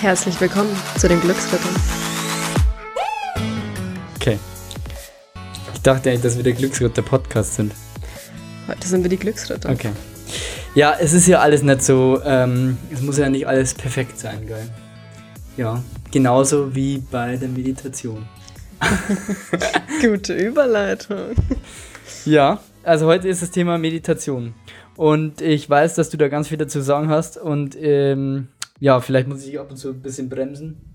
Herzlich willkommen zu den Glücksrittern. Okay. Ich dachte eigentlich, dass wir der Glücksritter-Podcast sind. Heute sind wir die Glücksritter. Okay. Ja, es ist ja alles nicht so, ähm, es muss ja nicht alles perfekt sein, geil. Ja, genauso wie bei der Meditation. Gute Überleitung. Ja, also heute ist das Thema Meditation. Und ich weiß, dass du da ganz viel dazu sagen hast. Und ähm, ja, vielleicht muss ich ab und zu ein bisschen bremsen.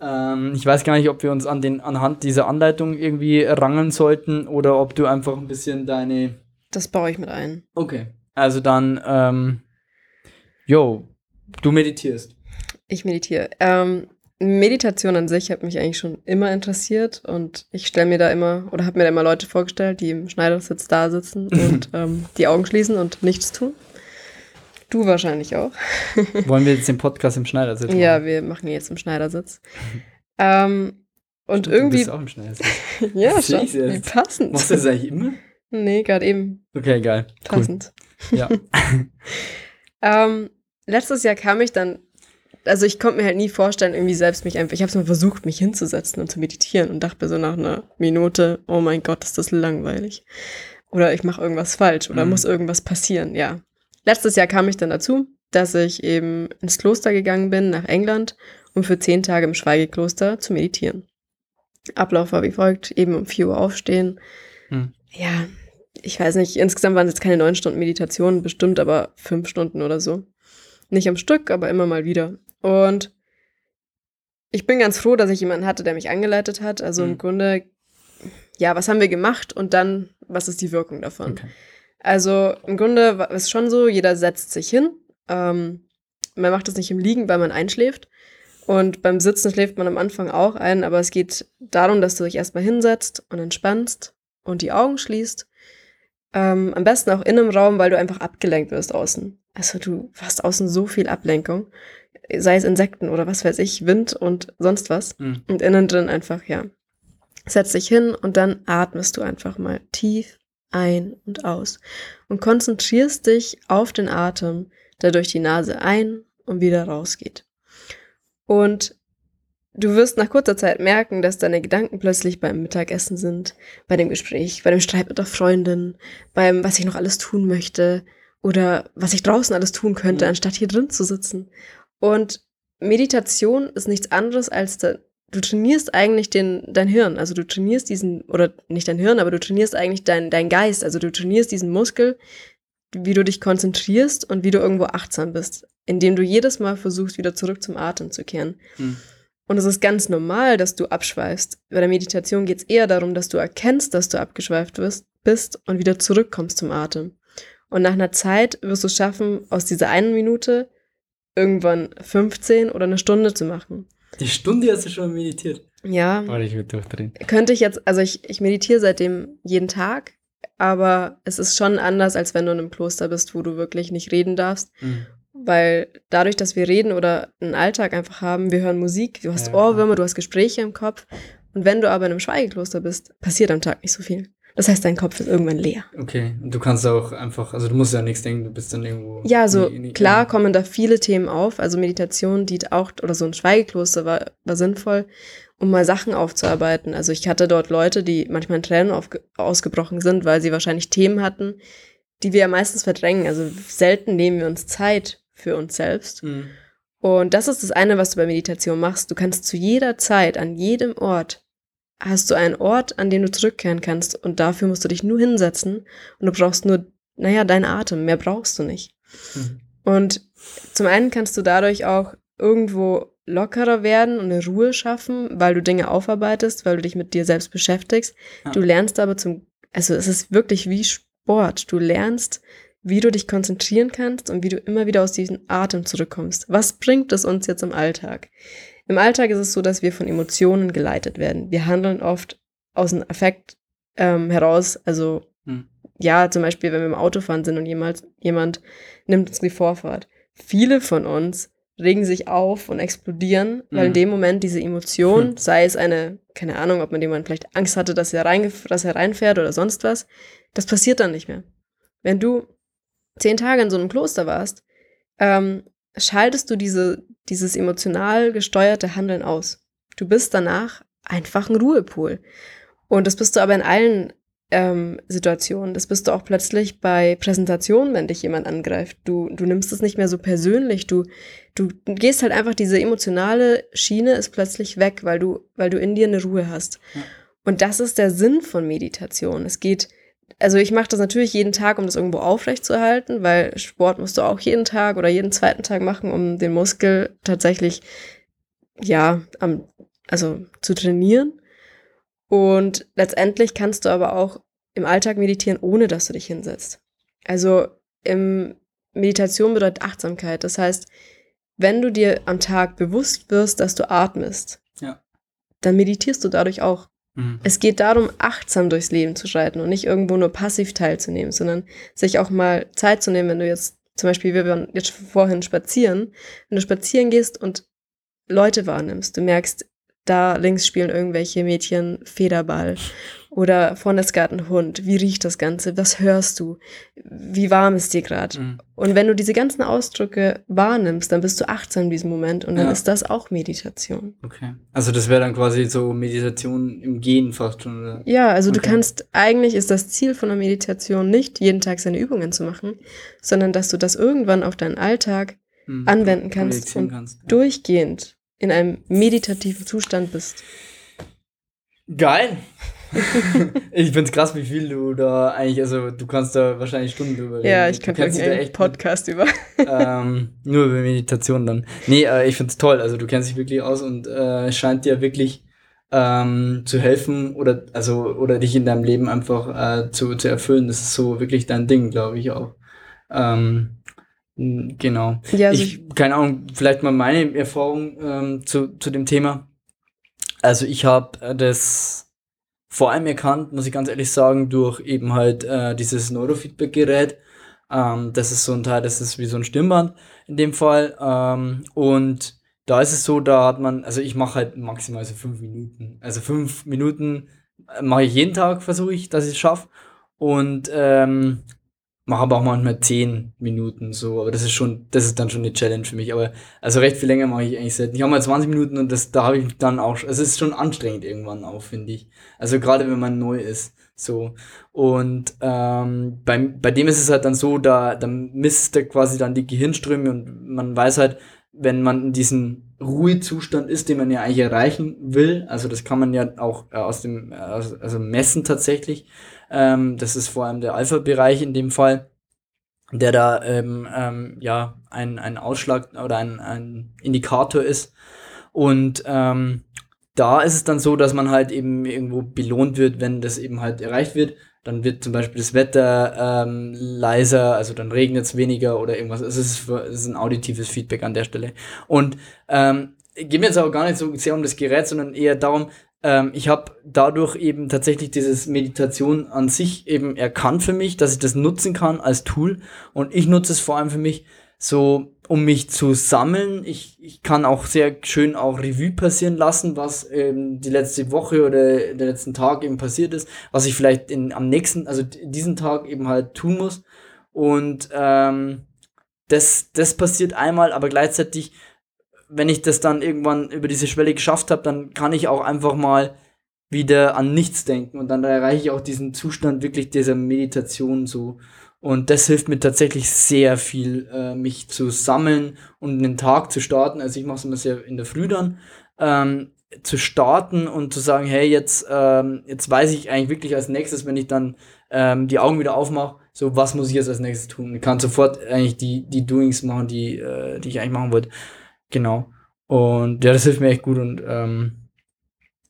Ähm, ich weiß gar nicht, ob wir uns an den, anhand dieser Anleitung irgendwie rangeln sollten oder ob du einfach ein bisschen deine. Das baue ich mit ein. Okay. Also dann, ähm, jo, du meditierst. Ich meditiere. Ähm, Meditation an sich hat mich eigentlich schon immer interessiert und ich stelle mir da immer oder habe mir da immer Leute vorgestellt, die im Schneidersitz da sitzen und ähm, die Augen schließen und nichts tun. Du wahrscheinlich auch. Wollen wir jetzt den Podcast im Schneidersitz machen? Ja, wir machen ihn jetzt im Schneidersitz. ähm, und Stimmt, irgendwie. Du bist auch im Schneidersitz. ja, Das schon. jetzt. Passend. Machst du das eigentlich immer? Nee, gerade eben. Okay, geil. Cool. Passend. Ja. Ähm, letztes Jahr kam ich dann, also ich konnte mir halt nie vorstellen, irgendwie selbst mich einfach, ich habe es mal versucht, mich hinzusetzen und zu meditieren und dachte mir so nach einer Minute, oh mein Gott, ist das langweilig. Oder ich mache irgendwas falsch oder Mhm. muss irgendwas passieren, ja. Letztes Jahr kam ich dann dazu, dass ich eben ins Kloster gegangen bin, nach England, um für zehn Tage im Schweigekloster zu meditieren. Ablauf war wie folgt, eben um 4 Uhr aufstehen. Hm. Ja, ich weiß nicht, insgesamt waren es jetzt keine neun Stunden Meditation, bestimmt aber fünf Stunden oder so. Nicht am Stück, aber immer mal wieder. Und ich bin ganz froh, dass ich jemanden hatte, der mich angeleitet hat. Also im Mhm. Grunde, ja, was haben wir gemacht und dann, was ist die Wirkung davon? Okay. Also im Grunde es schon so, jeder setzt sich hin. Ähm, man macht es nicht im Liegen, weil man einschläft. Und beim Sitzen schläft man am Anfang auch ein, aber es geht darum, dass du dich erstmal hinsetzt und entspannst und die Augen schließt. Ähm, am besten auch in einem Raum, weil du einfach abgelenkt wirst außen. Also du hast außen so viel Ablenkung. Sei es Insekten oder was weiß ich, Wind und sonst was. Hm. Und innen drin einfach, ja. Setz dich hin und dann atmest du einfach mal tief ein und aus. Und konzentrierst dich auf den Atem, der durch die Nase ein und wieder rausgeht. Und du wirst nach kurzer Zeit merken, dass deine Gedanken plötzlich beim Mittagessen sind, bei dem Gespräch, bei dem Streit mit der Freundin, beim, was ich noch alles tun möchte oder was ich draußen alles tun könnte, Mhm. anstatt hier drin zu sitzen. Und Meditation ist nichts anderes als da, du trainierst eigentlich den, dein Hirn. Also du trainierst diesen, oder nicht dein Hirn, aber du trainierst eigentlich dein, dein Geist. Also du trainierst diesen Muskel, wie du dich konzentrierst und wie du irgendwo achtsam bist, indem du jedes Mal versuchst, wieder zurück zum Atem zu kehren. Hm. Und es ist ganz normal, dass du abschweifst. Bei der Meditation geht es eher darum, dass du erkennst, dass du abgeschweift wirst, bist und wieder zurückkommst zum Atem. Und nach einer Zeit wirst du es schaffen, aus dieser einen Minute irgendwann 15 oder eine Stunde zu machen. Die Stunde hast du schon meditiert. Ja, Oh, ich würde durchdrehen. könnte ich jetzt, also ich, ich meditiere seitdem jeden Tag, aber es ist schon anders, als wenn du in einem Kloster bist, wo du wirklich nicht reden darfst. Hm. Weil dadurch, dass wir reden oder einen Alltag einfach haben, wir hören Musik, du hast Ja. Ohrwürmer, du hast Gespräche im Kopf. Und wenn du aber in einem Schweigekloster bist, passiert am Tag nicht so viel. Das heißt, dein Kopf ist irgendwann leer. Okay, und du kannst auch einfach, also du musst ja nichts denken, du bist dann irgendwo. Ja, so Nee, nee, klar kommen da viele Themen auf. Also Meditation dient auch, oder so ein Schweigekloster war, war sinnvoll, um mal Sachen aufzuarbeiten. Also ich hatte dort Leute, die manchmal in Tränen aufge ausgebrochen sind, weil sie wahrscheinlich Themen hatten, die wir ja meistens verdrängen. Also selten nehmen wir uns Zeit für uns selbst. Hm. Und das ist das eine, was du bei Meditation machst. Du kannst zu jeder Zeit, an jedem Ort, hast du einen Ort, an den du zurückkehren kannst. Und dafür musst du dich nur hinsetzen. Und du brauchst nur, naja, deinen Atem. Mehr brauchst du nicht. Mhm. Und zum einen kannst du dadurch auch irgendwo lockerer werden und eine Ruhe schaffen, weil du Dinge aufarbeitest, weil du dich mit dir selbst beschäftigst. Ja. Du lernst aber zum, also es ist wirklich wie Sport. Du lernst, wie du dich konzentrieren kannst und wie du immer wieder aus diesem Atem zurückkommst. Was bringt es uns jetzt im Alltag? Im Alltag ist es so, dass wir von Emotionen geleitet werden. Wir handeln oft aus einem Affekt ähm, heraus, also Hm. ja, zum Beispiel, wenn wir im Auto fahren sind und jemand, jemand nimmt uns die Vorfahrt. Viele von uns regen sich auf und explodieren, weil in Mhm. dem Moment diese Emotion, Hm. sei es eine, keine Ahnung, ob man jemand vielleicht Angst hatte, dass er, reingef dass er reinfährt oder sonst was, das passiert dann nicht mehr. Wenn du zehn Tage in so einem Kloster warst, ähm, schaltest du diese, dieses emotional gesteuerte Handeln aus. Du bist danach einfach ein Ruhepol. Und das bist du aber in allen ähm, Situationen. Das bist du auch plötzlich bei Präsentationen, wenn dich jemand angreift. Du, du nimmst es nicht mehr so persönlich. Du, du gehst halt einfach, diese emotionale Schiene ist plötzlich weg, weil du, weil du in dir eine Ruhe hast. Ja. Und das ist der Sinn von Meditation. Es geht, also ich mache das natürlich jeden Tag, um das irgendwo aufrechtzuerhalten, weil Sport musst du auch jeden Tag oder jeden zweiten Tag machen, um den Muskel tatsächlich, ja, am, also zu trainieren. Und letztendlich kannst du aber auch im Alltag meditieren, ohne dass du dich hinsetzt. Also im Meditation bedeutet Achtsamkeit. Das heißt, wenn du dir am Tag bewusst wirst, dass du atmest, ja. dann meditierst du dadurch auch. Mhm. Es geht darum, achtsam durchs Leben zu schreiten und nicht irgendwo nur passiv teilzunehmen, sondern sich auch mal Zeit zu nehmen, wenn du jetzt zum Beispiel, wir waren jetzt vorhin spazieren, wenn du spazieren gehst und Leute wahrnimmst, du merkst, da links spielen irgendwelche Mädchen Federball oder vorne ist gerade ein Hund. Wie riecht das Ganze? Was hörst du? Wie warm ist dir gerade? Mhm. Und wenn du diese ganzen Ausdrücke wahrnimmst, dann bist du achtsam in diesem Moment und dann ja. ist das auch Meditation. Okay. Also das wäre dann quasi so Meditation im Gehen fast schon. Oder? Ja, also okay. du kannst, eigentlich ist das Ziel von der Meditation nicht, jeden Tag seine Übungen zu machen, sondern dass du das irgendwann auf deinen Alltag mhm. anwenden kannst und kannst, ja. durchgehend in einem meditativen Zustand bist. Geil. ich find's krass, wie viel du da eigentlich, also du kannst da wahrscheinlich Stunden drüber reden. Ja, ich kann vielleicht einen echt Podcast über. ähm, nur über Meditation dann. Nee, äh, ich find's toll. Also du kennst dich wirklich aus und äh, es scheint dir wirklich ähm, zu helfen oder also oder dich in deinem Leben einfach äh, zu, zu erfüllen. Das ist so wirklich dein Ding, glaube ich auch. Ähm, Genau. Ja, also ich, keine Ahnung, vielleicht mal meine Erfahrung ähm, zu, zu dem Thema. Also ich habe äh, das vor allem erkannt, muss ich ganz ehrlich sagen, durch eben halt äh, dieses Neurofeedback-Gerät. Ähm, das ist so ein Teil, das ist wie so ein Stirnband in dem Fall. Ähm, und da ist es so, da hat man, also ich mache halt maximal so fünf Minuten. Also fünf Minuten äh, mache ich jeden Tag, versuche ich, dass ich es schaffe. Und ähm, mache aber auch manchmal zehn Minuten so, aber das ist schon, das ist dann schon eine Challenge für mich. Aber also recht viel länger mache ich eigentlich selten. Ich habe mal 20 Minuten und das, da habe ich dann auch, es ist schon anstrengend irgendwann auch, finde ich. Also gerade wenn man neu ist. So. Und ähm, bei, bei dem ist es halt dann so, da, da misst er quasi dann die Gehirnströme und man weiß halt, wenn man in diesem Ruhezustand ist, den man ja eigentlich erreichen will, also das kann man ja auch äh, aus dem, äh, also messen tatsächlich, ähm, das ist vor allem der Alpha-Bereich in dem Fall, der da ähm, ähm, ja ein, ein Ausschlag oder ein, ein Indikator ist. Und ähm, da ist es dann so, dass man halt eben irgendwo belohnt wird, wenn das eben halt erreicht wird. Dann wird zum Beispiel das Wetter ähm, leiser, also dann regnet es weniger oder irgendwas. Es ist, es ist ein auditives Feedback an der Stelle. Und ähm, geht mir jetzt aber gar nicht so sehr um das Gerät, sondern eher darum, ähm, ich habe dadurch eben tatsächlich dieses Meditation an sich eben erkannt für mich, dass ich das nutzen kann als Tool. Und ich nutze es vor allem für mich so, um mich zu sammeln. Ich, ich kann auch sehr schön auch Revue passieren lassen, was ähm, die letzte Woche oder der letzten Tag eben passiert ist, was ich vielleicht in, am nächsten, also diesen Tag eben halt tun muss. Und ähm, das, das passiert einmal, aber gleichzeitig wenn ich das dann irgendwann über diese Schwelle geschafft habe, dann kann ich auch einfach mal wieder an nichts denken und dann erreiche ich auch diesen Zustand wirklich dieser Meditation so. Und das hilft mir tatsächlich sehr viel, äh, mich zu sammeln und den Tag zu starten. Also ich mache es immer sehr in der Früh dann, ähm, zu starten und zu sagen, hey, jetzt, ähm, jetzt weiß ich eigentlich wirklich als nächstes, wenn ich dann ähm, die Augen wieder aufmache, so was muss ich jetzt als nächstes tun. Ich kann sofort eigentlich die, die Doings machen, die, äh, die ich eigentlich machen wollte. Genau. Und ja, das hilft mir echt gut und ähm,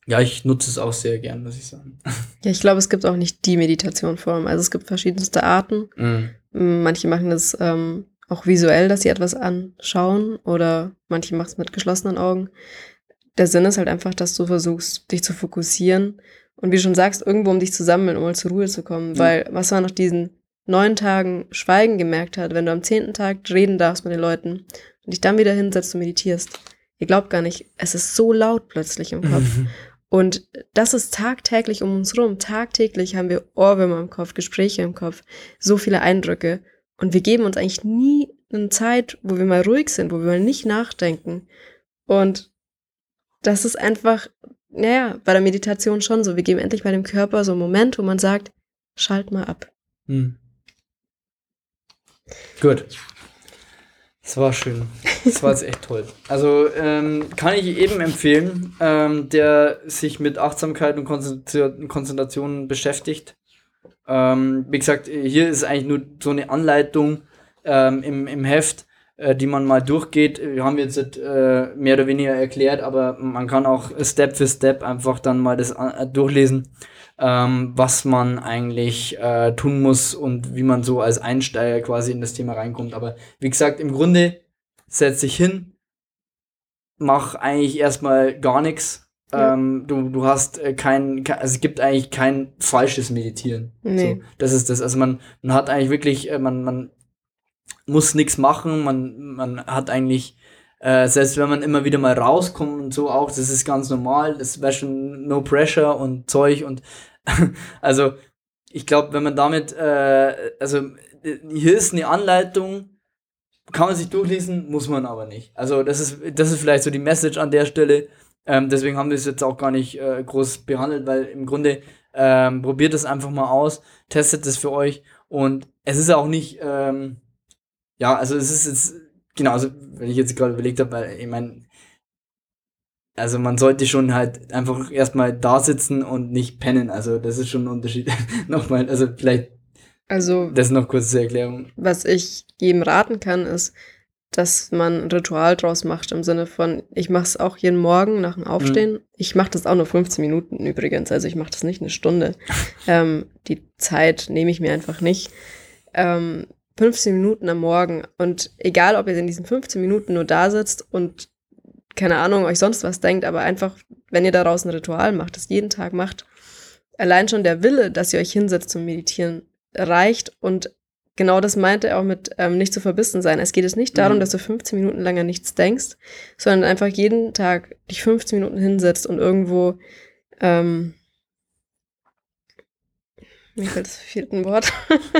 ja, ich nutze es auch sehr gern, muss ich sagen. Ja, ich glaube, es gibt auch nicht die Meditationform. Also es gibt verschiedenste Arten. Mhm. Manche machen das ähm, auch visuell, dass sie etwas anschauen oder manche machen es mit geschlossenen Augen. Der Sinn ist halt einfach, dass du versuchst, dich zu fokussieren und wie du schon sagst, irgendwo um dich zu sammeln, um mal zur Ruhe zu kommen. Mhm. Weil was man nach diesen neun Tagen Schweigen gemerkt hat, wenn du am zehnten Tag reden darfst mit den Leuten und dich dann wieder hinsetzt und meditierst. Ihr glaubt gar nicht, es ist so laut plötzlich im Kopf. Mhm. Und das ist tagtäglich um uns rum. Tagtäglich haben wir Ohrwürmer im Kopf, Gespräche im Kopf, so viele Eindrücke. Und wir geben uns eigentlich nie eine Zeit, wo wir mal ruhig sind, wo wir mal nicht nachdenken. Und das ist einfach, naja, bei der Meditation schon so. Wir geben endlich mal dem Körper so einen Moment, wo man sagt, schalt mal ab. Hm. Gut. Das war schön. Das war jetzt echt toll. Also ähm, kann ich eben empfehlen, ähm, der sich mit Achtsamkeit und Konzentration beschäftigt. Ähm, wie gesagt, hier ist eigentlich nur so eine Anleitung ähm, im, im Heft, äh, die man mal durchgeht. Wir haben jetzt äh, mehr oder weniger erklärt, aber man kann auch Step für Step einfach dann mal das äh, durchlesen ähm, was man eigentlich äh, tun muss und wie man so als Einsteiger quasi in das Thema reinkommt. Aber wie gesagt, im Grunde setz dich hin, mach eigentlich erstmal gar nichts. Ja. Ähm, du, du hast äh, kein, kein, also es gibt eigentlich kein falsches Meditieren. Nee. So, das ist das. Also man, man hat eigentlich wirklich, äh, man, man muss nichts machen, man, man hat eigentlich äh, selbst wenn man immer wieder mal rauskommt und so auch, das ist ganz normal, das wäre schon no pressure und Zeug und also ich glaube, wenn man damit, äh, also hier ist eine Anleitung, kann man sich durchlesen, muss man aber nicht. Also das ist, das ist vielleicht so die Message an der Stelle. Ähm, deswegen haben wir es jetzt auch gar nicht äh, groß behandelt, weil im Grunde ähm, probiert es einfach mal aus, testet es für euch und es ist auch nicht, ähm, ja, also es ist jetzt genau, also wenn ich jetzt gerade überlegt habe, weil ich meine, also man sollte schon halt einfach erstmal da sitzen und nicht pennen. Also das ist schon ein Unterschied. Nochmal, also vielleicht also, das noch kurz zur Erklärung. Was ich jedem raten kann, ist, dass man ein Ritual draus macht im Sinne von, ich mache es auch jeden Morgen nach dem Aufstehen. Mhm. Ich mache das auch nur 15 Minuten übrigens, also ich mache das nicht eine Stunde. ähm, die Zeit nehme ich mir einfach nicht. Ähm, 15 Minuten am Morgen. Und egal, ob ihr in diesen 15 Minuten nur da sitzt und keine Ahnung, euch sonst was denkt, aber einfach, wenn ihr daraus ein Ritual macht, das jeden Tag macht, allein schon der Wille, dass ihr euch hinsetzt zum Meditieren, reicht. Und genau das meinte er auch mit ähm, nicht zu verbissen sein. Es geht jetzt nicht darum, mhm. dass du 15 Minuten lang an nichts denkst, sondern einfach jeden Tag dich 15 Minuten hinsetzt und irgendwo ähm, mir fällt das vierte Wort,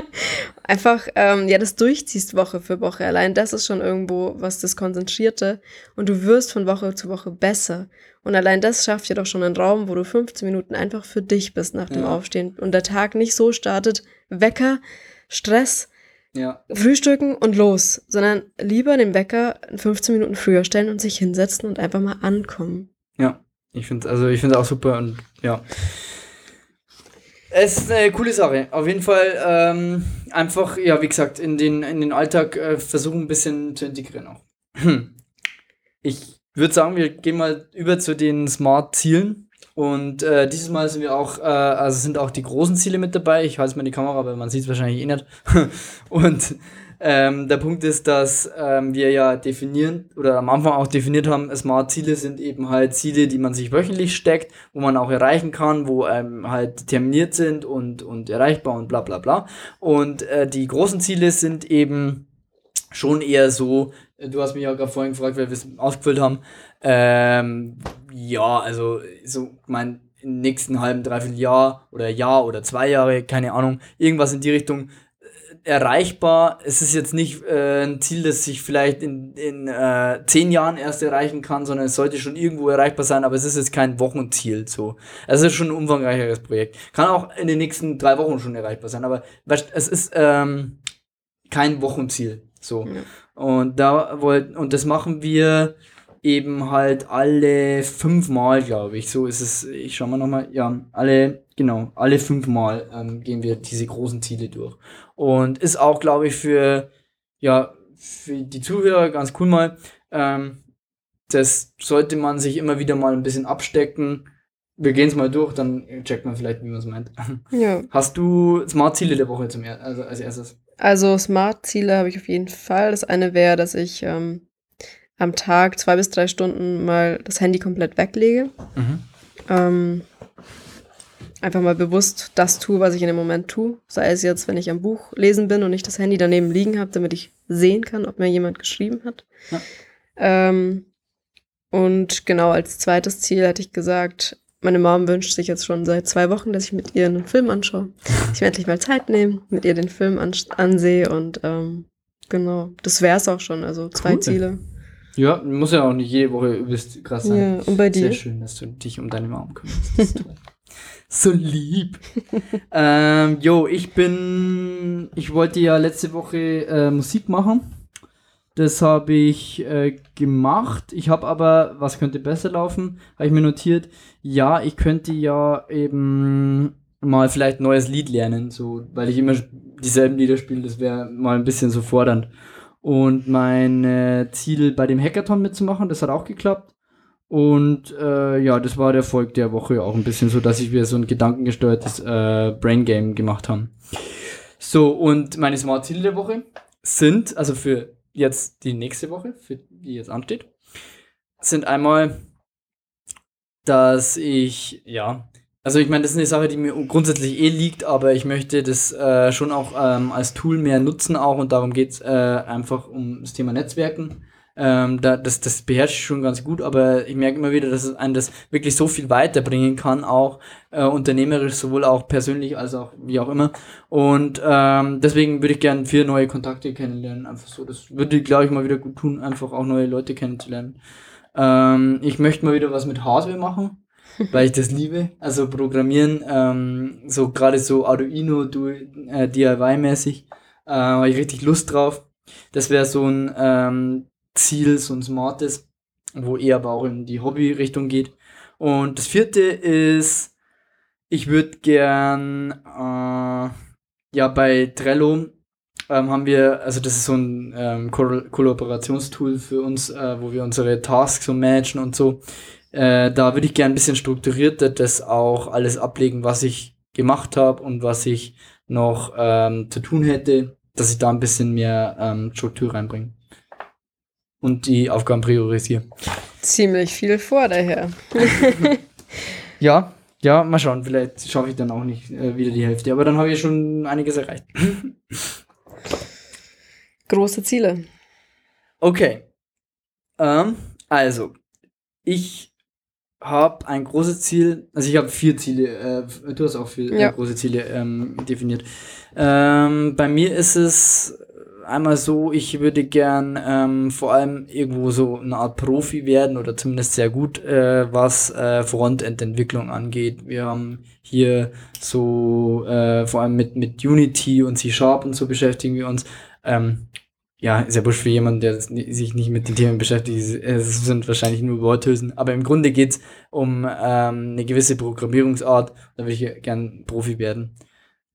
einfach, ähm, ja, das durchziehst Woche für Woche. Allein das ist schon irgendwo was das Konzentrierte und du wirst von Woche zu Woche besser. Und allein das schafft ja doch schon einen Raum, wo du 15 Minuten einfach für dich bist nach dem ja. Aufstehen und der Tag nicht so startet, Wecker, Stress, ja. Frühstücken und los, sondern lieber den Wecker 15 Minuten früher stellen und sich hinsetzen und einfach mal ankommen. Ja, ich finde also ich finde auch super und ja. Es ist eine coole Sache. Auf jeden Fall ähm, einfach, ja, wie gesagt, in den, in den Alltag äh, versuchen ein bisschen zu integrieren auch. Ich würde sagen, wir gehen mal über zu den Smart-Zielen. Und äh, dieses Mal sind wir auch, äh, also sind auch die großen Ziele mit dabei. Ich halte mal die Kamera, aber man sieht es wahrscheinlich eh nicht. Und ähm, der Punkt ist, dass ähm, wir ja definieren oder am Anfang auch definiert haben, Smart-Ziele sind eben halt Ziele, die man sich wöchentlich steckt, wo man auch erreichen kann, wo ähm, halt terminiert sind und, und erreichbar und bla bla bla. Und äh, die großen Ziele sind eben schon eher so, äh, du hast mich ja gerade vorhin gefragt, weil wir es ausgefüllt haben. Ähm, ja, also so mein im nächsten halben, dreiviertel Jahr oder Jahr oder zwei Jahre, keine Ahnung, irgendwas in die Richtung erreichbar. Es ist jetzt nicht äh, ein Ziel, das sich vielleicht in, in äh, zehn Jahren erst erreichen kann, sondern es sollte schon irgendwo erreichbar sein, aber es ist jetzt kein Wochenziel. So. Es ist schon ein umfangreicheres Projekt. Kann auch in den nächsten drei Wochen schon erreichbar sein, aber es ist ähm, kein Wochenziel. So. Ja. Und da wollt, und das machen wir eben halt alle fünfmal, glaube ich. So ist es. Ich schau mal nochmal. Ja, alle, genau, alle fünfmal ähm, gehen wir diese großen Ziele durch. Und ist auch, glaube ich, für, ja, für die Zuhörer ganz cool mal. Ähm, das sollte man sich immer wieder mal ein bisschen abstecken. Wir gehen es mal durch, dann checkt man vielleicht, wie man es meint. Ja. Hast du Smart-Ziele der Woche zum er also als erstes? Also Smart-Ziele habe ich auf jeden Fall. Das eine wäre, dass ich ähm, am Tag zwei bis drei Stunden mal das Handy komplett weglege. Mhm. Ähm, einfach mal bewusst das tue, was ich in dem Moment tue. Sei es jetzt, wenn ich am Buch lesen bin und nicht das Handy daneben liegen habe, damit ich sehen kann, ob mir jemand geschrieben hat. Ja. Ähm, und genau als zweites Ziel hätte ich gesagt, meine Mom wünscht sich jetzt schon seit zwei Wochen, dass ich mit ihr einen Film anschaue. Ich werde endlich mal Zeit nehmen, mit ihr den Film ansehe und ähm, Genau. Das wäre es auch schon. Also zwei Cool. Ziele. Ja, muss ja auch nicht jede Woche übelst krass sein. Ja, und bei dir? Sehr schön, dass du dich um deine Mom kümmerst. Das ist toll. So lieb. ähm, jo, ich bin. Ich wollte ja letzte Woche äh, Musik machen. Das habe ich äh, gemacht. Ich habe aber, was könnte besser laufen, habe ich mir notiert. Ja, ich könnte ja eben mal vielleicht ein neues Lied lernen, so, weil ich immer dieselben Lieder spiele. Das wäre mal ein bisschen so fordernd. Und mein äh, Ziel bei dem Hackathon mitzumachen, das hat auch geklappt. Und äh, ja, das war der Erfolg der Woche auch ein bisschen so, dass ich wieder so ein gedankengesteuertes äh, Brain Game gemacht habe. So, und meine Smart Ziele der Woche sind, also für jetzt die nächste Woche, für die jetzt ansteht, sind einmal, dass ich, ja, also ich meine, das ist eine Sache, die mir grundsätzlich eh liegt, aber ich möchte das äh, schon auch ähm, als Tool mehr nutzen auch und darum geht's äh, einfach um das Thema Netzwerken. Ähm, da, das, das beherrsche ich schon ganz gut, aber ich merke immer wieder, dass es einen das wirklich so viel weiterbringen kann, auch äh, unternehmerisch, sowohl auch persönlich als auch wie auch immer. Und ähm, deswegen würde ich gerne vier neue Kontakte kennenlernen. Einfach so. Das würde, glaube ich, mal wieder gut tun, einfach auch neue Leute kennenzulernen. Ähm, ich möchte mal wieder was mit Hardware machen weil ich das liebe. Also Programmieren, ähm, so gerade so Arduino du, äh, DIY-mäßig, äh, habe ich richtig Lust drauf. Das wäre so ein ähm, Ziel, so ein smartes, wo eher aber auch in die Hobby-Richtung geht. Und das vierte ist, ich würde gern, äh, ja, bei Trello ähm, haben wir, also das ist so ein ähm, Ko Kollaborationstool für uns, äh, wo wir unsere Tasks so managen und so. Äh, da würde ich gerne ein bisschen strukturierter das auch alles ablegen, was ich gemacht habe und was ich noch ähm, zu tun hätte, dass ich da ein bisschen mehr ähm, Struktur reinbringe. Und die Aufgaben priorisiere. Ziemlich viel vor daher. Ja, ja, mal schauen. Vielleicht schaffe ich dann auch nicht äh, wieder die Hälfte. Aber dann habe ich schon einiges erreicht. Große Ziele. Okay. Ähm, also, ich habe ein großes Ziel, also ich habe vier Ziele, äh, du hast auch vier Ja. äh, große Ziele ähm, definiert. Ähm, bei mir ist es einmal so, ich würde gern ähm, vor allem irgendwo so eine Art Profi werden oder zumindest sehr gut, äh, was äh, Frontend-Entwicklung angeht. Wir haben hier so äh, vor allem mit, mit Unity und C-Sharp und so beschäftigen wir uns. Ähm, ja, ist ja für jemanden, der sich nicht mit den Themen beschäftigt. Es sind wahrscheinlich nur Worthülsen. Aber im Grunde geht's um ähm, eine gewisse Programmierungsart. Da würde ich gern Profi werden.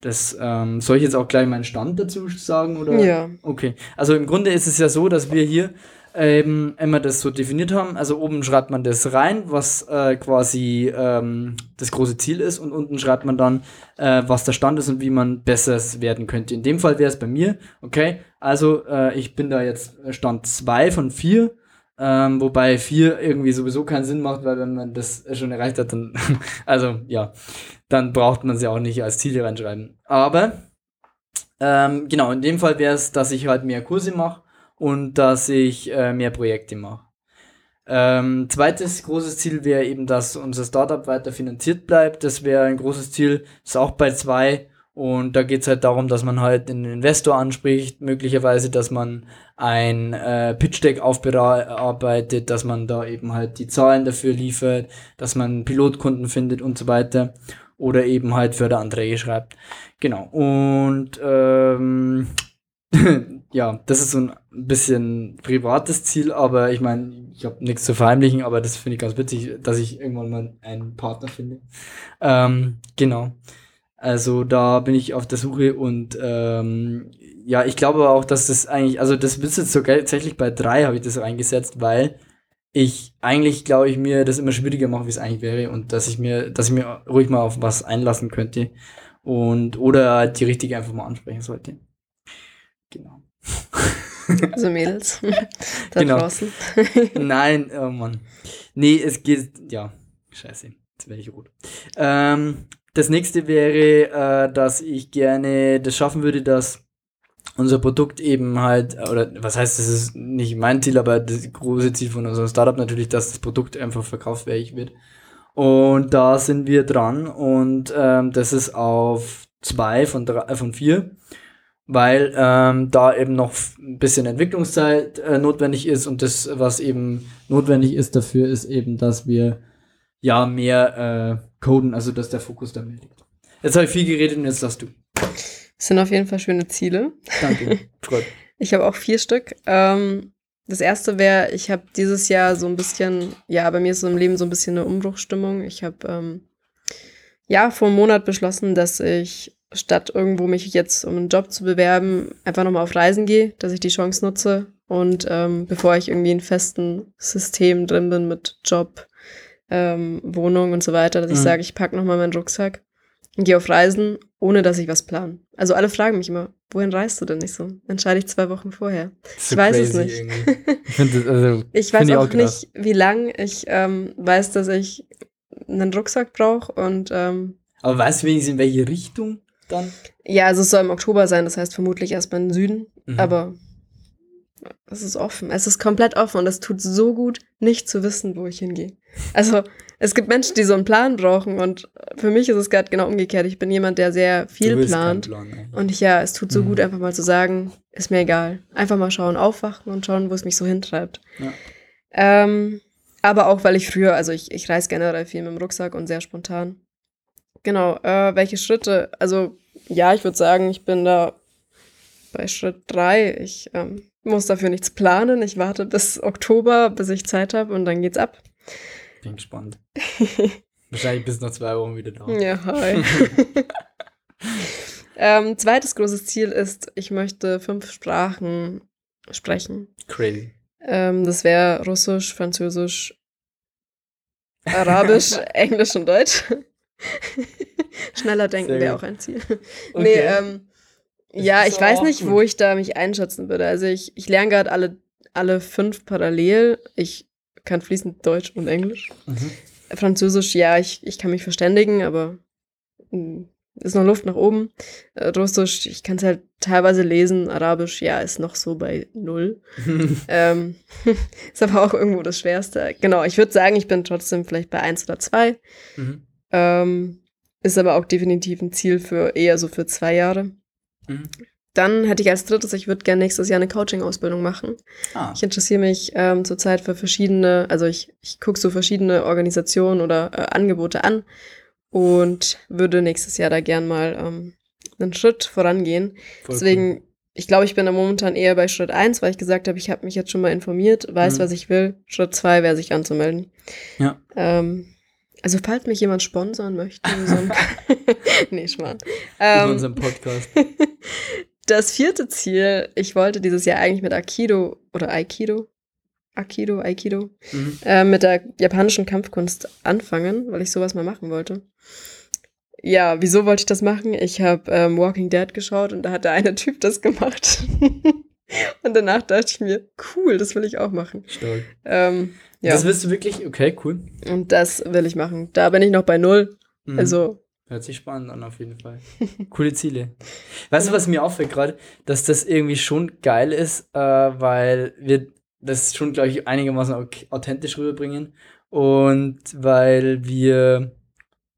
Das ähm, soll ich jetzt auch gleich meinen Stand dazu sagen? Oder? Ja. Okay. Also im Grunde ist es ja so, dass wir hier ähm, immer das so definiert haben. Also oben schreibt man das rein, was äh, quasi ähm, das große Ziel ist, und unten schreibt man dann, äh, was der Stand ist und wie man besser werden könnte. In dem Fall wäre es bei mir, okay, also äh, ich bin da jetzt Stand 2 von 4. Ähm, wobei 4 irgendwie sowieso keinen Sinn macht, weil wenn man das schon erreicht hat, dann, also ja, dann braucht man sie auch nicht als Ziele reinschreiben. Aber ähm, genau, in dem Fall wäre es, dass ich halt mehr Kurse mache und dass ich äh, mehr Projekte mache. Ähm, zweites großes Ziel wäre eben, dass unser Startup weiter finanziert bleibt. Das wäre ein großes Ziel, ist auch bei zwei. Und da geht es halt darum, dass man halt einen Investor anspricht, möglicherweise, dass man ein äh, Pitch-Deck aufbearbeitet, dass man da eben halt die Zahlen dafür liefert, dass man Pilotkunden findet und so weiter. Oder eben halt Förderanträge schreibt. Genau. Und ähm, ja, das ist so ein bisschen privates Ziel, aber ich meine, ich habe nichts zu verheimlichen, aber das finde ich ganz witzig, dass ich irgendwann mal einen Partner finde. Ähm, genau. Also da bin ich auf der Suche und ähm, ja, ich glaube auch, dass das eigentlich, also das ist jetzt sogar tatsächlich bei drei habe ich das eingesetzt, weil ich eigentlich, glaube ich, mir das immer schwieriger mache, wie es eigentlich wäre und dass ich mir, dass ich mir ruhig mal auf was einlassen könnte und oder halt die richtige einfach mal ansprechen sollte. Genau. Also Mädels. da Genau. draußen. Nein, oh Mann. Nee, es geht, ja, scheiße, jetzt werde ich rot. Ähm, das nächste wäre, äh, dass ich gerne das schaffen würde, dass unser Produkt eben halt, oder was heißt, das ist nicht mein Ziel, aber das große Ziel von unserem Startup natürlich, dass das Produkt einfach verkaufsfähig wird. Und da sind wir dran und ähm, das ist auf zwei von drei, äh, von vier. weil ähm, da eben noch ein bisschen Entwicklungszeit äh, notwendig ist und das, was eben notwendig ist dafür, ist eben, dass wir ja mehr äh, coden, also dass der Fokus da mehr liegt. Jetzt habe ich viel geredet und jetzt darfst du. Das sind auf jeden Fall schöne Ziele. Danke. Freut. Ich habe auch vier Stück. Ähm, das erste wäre, ich habe dieses Jahr so ein bisschen, ja, bei mir ist so im Leben so ein bisschen eine Umbruchstimmung. Ich habe ähm, ja vor einem Monat beschlossen, dass ich statt irgendwo mich jetzt um einen Job zu bewerben, einfach nochmal auf Reisen gehe, dass ich die Chance nutze und ähm, bevor ich irgendwie in festen System drin bin mit Job, ähm, Wohnung und so weiter, dass ich Mhm. sage, ich packe nochmal meinen Rucksack und gehe auf Reisen, ohne dass ich was plane. Also alle fragen mich immer, wohin reist du denn nicht so? Entscheide ich zwei Wochen vorher. So Ich weiß es nicht. das, also, Ich weiß auch, auch nicht, wie lang. Ich ähm, weiß, dass ich einen Rucksack brauche und ähm, aber weißt du wenigstens in welche Richtung dann? ja, also es soll im Oktober sein, das heißt vermutlich erstmal in den Süden, Mhm. aber es ist offen. Es ist komplett offen und es tut so gut, nicht zu wissen, wo ich hingehe. Also es gibt Menschen, die so einen Plan brauchen und für mich ist es gerade genau umgekehrt. Ich bin jemand, der sehr viel plant. Plan? Und ich, ja, es tut so Mhm. gut, einfach mal zu sagen, ist mir egal. Einfach mal schauen, aufwachen und schauen, wo es mich so hintreibt. Ja. Ähm, aber auch, weil ich früher, also ich, ich reise generell viel mit dem Rucksack und sehr spontan. Genau, äh, welche Schritte? Also, ja, ich würde sagen, ich bin da bei Schritt drei. Ich ähm, muss dafür nichts planen. Ich warte bis Oktober, bis ich Zeit habe und dann geht's ab. Bin gespannt. Wahrscheinlich bis nach zwei Wochen wieder da. Ja, hi. ähm, zweites großes Ziel ist, ich möchte fünf Sprachen sprechen. Crazy. Ähm, das wäre Russisch, Französisch, Arabisch, Englisch und Deutsch. Schneller denken wäre auch ein Ziel. Okay. Nee, ähm, ja, ich weiß nicht, gut. wo ich da mich einschätzen würde. Also ich, ich lerne gerade alle, alle fünf parallel. Ich kann fließend Deutsch und Englisch. Mhm. Französisch, ja, ich, ich kann mich verständigen, aber mh, ist noch Luft nach oben. Äh, Russisch, ich kann es halt teilweise lesen. Arabisch, ja, ist noch so bei null. ähm, ist aber auch irgendwo das Schwerste. Genau, ich würde sagen, ich bin trotzdem vielleicht bei eins oder zwei. Mhm. Ähm, ist aber auch definitiv ein Ziel für eher so für zwei Jahre. Mhm. Dann hätte ich als drittes, ich würde gerne nächstes Jahr eine Coaching-Ausbildung machen. Ah, Ich interessiere mich ähm, zurzeit für verschiedene, also ich, ich gucke so verschiedene Organisationen oder äh, Angebote an und würde nächstes Jahr da gern mal ähm, einen Schritt vorangehen. voll Deswegen, ich glaube, ich bin da momentan eher bei Schritt eins, weil ich gesagt habe, ich habe mich jetzt schon mal informiert, weiß, Mhm. was ich will. Schritt zwei wäre, sich anzumelden. Ja. Ähm, also, falls mich jemand sponsern möchte, so nee, Schmarrn. cool. In Ähm, unserem Podcast. das vierte Ziel, ich wollte dieses Jahr eigentlich mit Aikido oder Aikido, Aikido, Aikido, Mhm. äh, mit der japanischen Kampfkunst anfangen, weil ich sowas mal machen wollte. Ja, wieso wollte ich das machen? Ich habe ähm, Walking Dead geschaut und da hat der eine Typ das gemacht. Und danach dachte ich mir, cool, das will ich auch machen. Stark. Ähm, ja, Das willst du wirklich? Okay, cool. und das will ich machen. Da bin ich noch bei null. Mhm. Also, Hört sich spannend an, auf jeden Fall. Coole Ziele. Weißt du, was mir auffällt gerade? Dass das irgendwie schon geil ist, äh, weil wir das schon, glaube ich, einigermaßen au- authentisch rüberbringen. Und weil wir,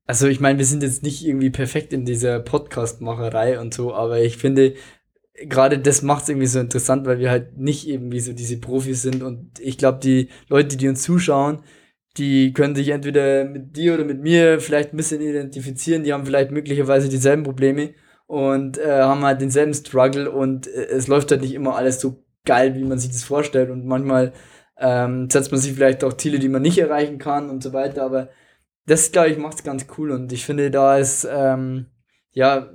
also ich meine, wir sind jetzt nicht irgendwie perfekt in dieser Podcast-Macherei und so, aber ich finde, gerade das macht es irgendwie so interessant, weil wir halt nicht irgendwie so diese Profis sind. Und ich glaube, die Leute, die uns zuschauen, die können sich entweder mit dir oder mit mir vielleicht ein bisschen identifizieren, die haben vielleicht möglicherweise dieselben Probleme und äh, haben halt denselben Struggle. Und äh, es läuft halt nicht immer alles so geil, wie man sich das vorstellt. Und manchmal ähm, setzt man sich vielleicht auch Ziele, die man nicht erreichen kann und so weiter, aber das, glaube ich, macht es ganz cool. Und ich finde, da ist, ähm, ja,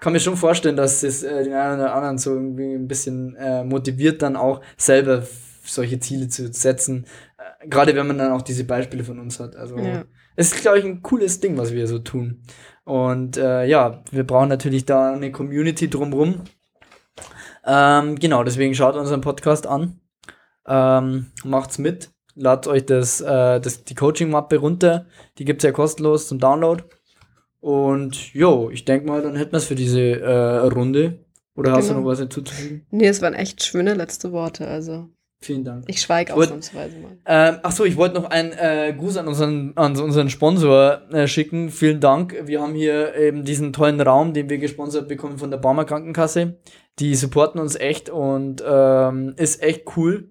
kann mir schon vorstellen, dass es äh, den einen oder anderen so irgendwie ein bisschen äh, motiviert, dann auch selber solche Ziele zu setzen. Äh, Gerade wenn man dann auch diese Beispiele von uns hat. Also ja. es ist, glaube ich, ein cooles Ding, was wir so tun. Und äh, ja, wir brauchen natürlich da eine Community drumrum. Ähm, genau, deswegen schaut unseren Podcast an. Ähm, macht's mit. Ladet euch das, äh, das, die Coaching-Mappe runter. Die gibt's ja kostenlos zum Download. Und jo, ich denke mal, dann hätten wir es für diese äh, Runde. Oder hast Genau. du noch was hinzuzufügen? Nee, es waren echt schöne letzte Worte. Also, Vielen Dank. Ich schweige ausnahmsweise mal. Ähm, achso, ich wollte noch einen äh, Gruß an unseren, an unseren Sponsor äh, schicken. Vielen Dank. Wir haben hier eben diesen tollen Raum, den wir gesponsert bekommen von der Barmer Krankenkasse. Die supporten uns echt und ähm, ist echt cool,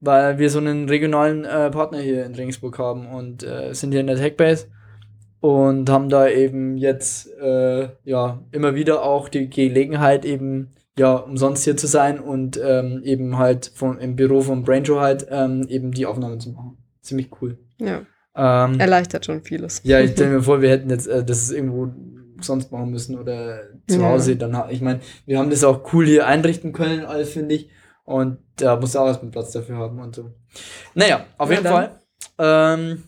weil wir so einen regionalen äh, Partner hier in Regensburg haben und äh, sind hier in der Techbase und haben da eben jetzt äh, ja immer wieder auch die Gelegenheit eben ja umsonst hier zu sein und ähm, eben halt vom, im Büro von Brainjo halt ähm, eben die Aufnahmen zu machen. Ziemlich cool. Ja, Ähm, erleichtert schon vieles. ja, ich stelle mir vor, wir hätten jetzt äh, das irgendwo sonst machen müssen oder zu Ja. Hause. Dann, ich meine, wir haben das auch cool hier einrichten können, alles finde ich. Und da muss auch erstmal Platz dafür haben und so. Naja, auf Na jeden dann. Fall. Ähm,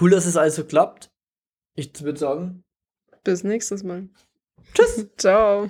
cool, dass es alles so klappt. Ich würde sagen, Bis nächstes Mal. Tschüss. Ciao.